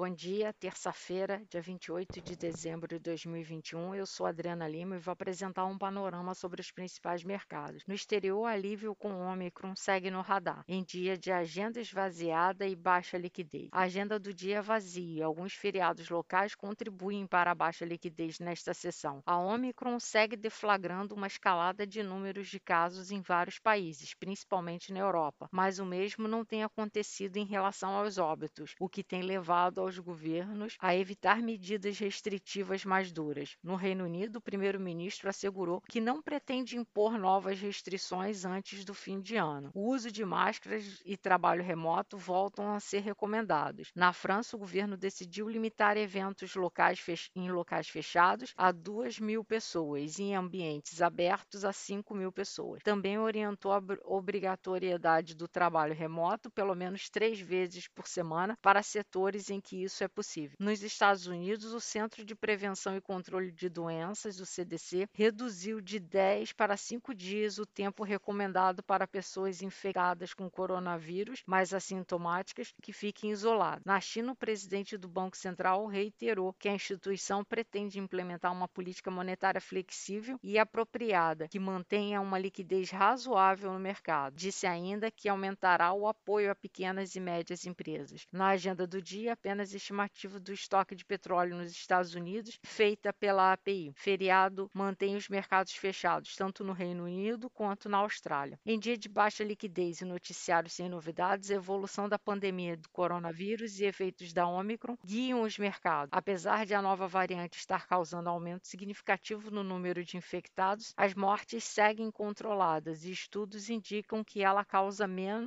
Bom dia, terça-feira, dia 28 de dezembro de 2021. Eu sou Adriana Lima e vou apresentar um panorama sobre os principais mercados. No exterior, alívio com o Omicron segue no radar, em dia de agenda esvaziada e baixa liquidez. A agenda do dia é vazia. Alguns feriados locais contribuem para a baixa liquidez nesta sessão. A Omicron segue deflagrando uma escalada de números de casos em vários países, principalmente na Europa, mas o mesmo não tem acontecido em relação aos óbitos, o que tem levado aos governos a evitar medidas restritivas mais duras. No Reino Unido, o primeiro-ministro assegurou que não pretende impor novas restrições antes do fim de ano. O uso de máscaras e trabalho remoto voltam a ser recomendados. Na França, o governo decidiu limitar eventos locais em locais fechados a 2 mil pessoas e em ambientes abertos a 5 mil pessoas. Também orientou a obrigatoriedade do trabalho remoto pelo menos três vezes por semana para setores em que isso é possível. Nos Estados Unidos, o Centro de Prevenção e Controle de Doenças, o CDC, reduziu de 10 para 5 dias o tempo recomendado para pessoas infectadas com coronavírus, mais assintomáticas, que fiquem isoladas. Na China, o presidente do Banco Central reiterou que a instituição pretende implementar uma política monetária flexível e apropriada, que mantenha uma liquidez razoável no mercado. Disse ainda que aumentará o apoio a pequenas e médias empresas. Na agenda do dia, apenas estimativa do estoque de petróleo nos Estados Unidos, feita pela API. Feriado mantém os mercados fechados, tanto no Reino Unido quanto na Austrália. Em dia de baixa liquidez e noticiários sem novidades, a evolução da pandemia do coronavírus e efeitos da Omicron guiam os mercados. Apesar de a nova variante estar causando aumento significativo no número de infectados, as mortes seguem controladas e estudos indicam que ela causa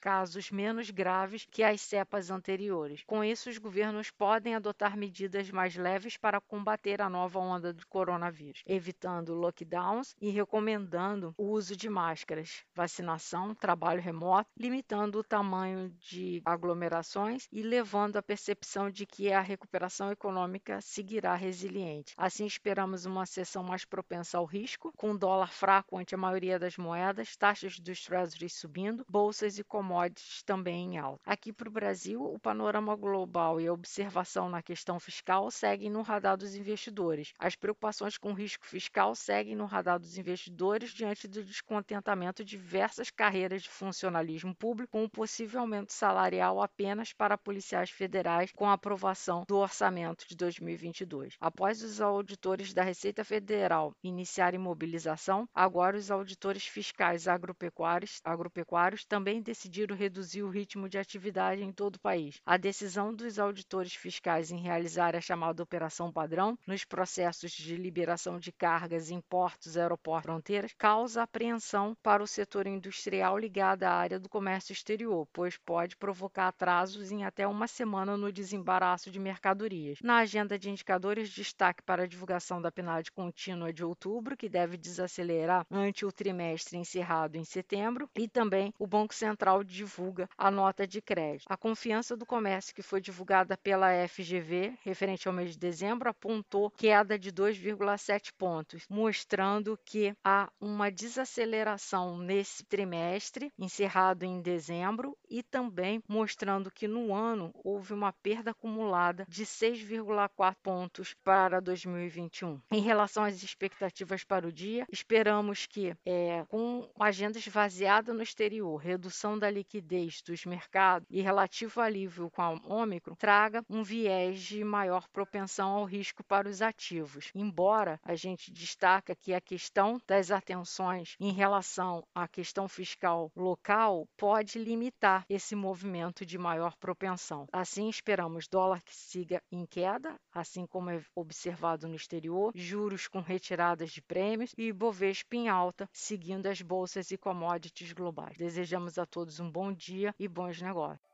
casos menos graves que as cepas anteriores. Com isso, os governos governos podem adotar medidas mais leves para combater a nova onda do coronavírus, evitando lockdowns e recomendando o uso de máscaras, vacinação, trabalho remoto, limitando o tamanho de aglomerações e levando à percepção de que a recuperação econômica seguirá resiliente. Assim, esperamos uma sessão mais propensa ao risco, com dólar fraco ante a maioria das moedas, taxas dos treasuries subindo, bolsas e commodities também em alta. Aqui para o Brasil, o panorama global e a observação na questão fiscal seguem no radar dos investidores. As preocupações com risco fiscal seguem no radar dos investidores diante do descontentamento de diversas carreiras de funcionalismo público, com o possível aumento salarial apenas para policiais federais com a aprovação do orçamento de 2022. Após os auditores da Receita Federal iniciarem mobilização, agora os auditores fiscais agropecuários, agropecuários também decidiram reduzir o ritmo de atividade em todo o país. A decisão dos auditores fiscais em realizar a chamada operação padrão nos processos de liberação de cargas em portos, aeroportos fronteiras, causa apreensão para o setor industrial ligado à área do comércio exterior, pois pode provocar atrasos em até uma semana no desembaraço de mercadorias. Na agenda de indicadores, destaque para a divulgação da PNAD contínua de outubro, que deve desacelerar ante o trimestre encerrado em setembro, e também o Banco Central divulga a nota de crédito. A confiança do comércio que foi divulgada pela pela FGV, referente ao mês de dezembro, apontou queda de 2,7 pontos, mostrando que há uma desaceleração nesse trimestre, encerrado em dezembro, e também mostrando que no ano houve uma perda acumulada de 6,4 pontos para 2021. Em relação às expectativas para o dia, esperamos que, é, com agenda esvaziada no exterior, redução da liquidez dos mercados e relativo alívio com a Ômicron, traga um viés de maior propensão ao risco para os ativos. Embora a gente destaca que a questão das atenções em relação à questão fiscal local pode limitar esse movimento de maior propensão. Assim, esperamos dólar que siga em queda, assim como é observado no exterior, juros com retiradas de prêmios e Bovespa em alta, seguindo as bolsas e commodities globais. Desejamos a todos um bom dia e bons negócios.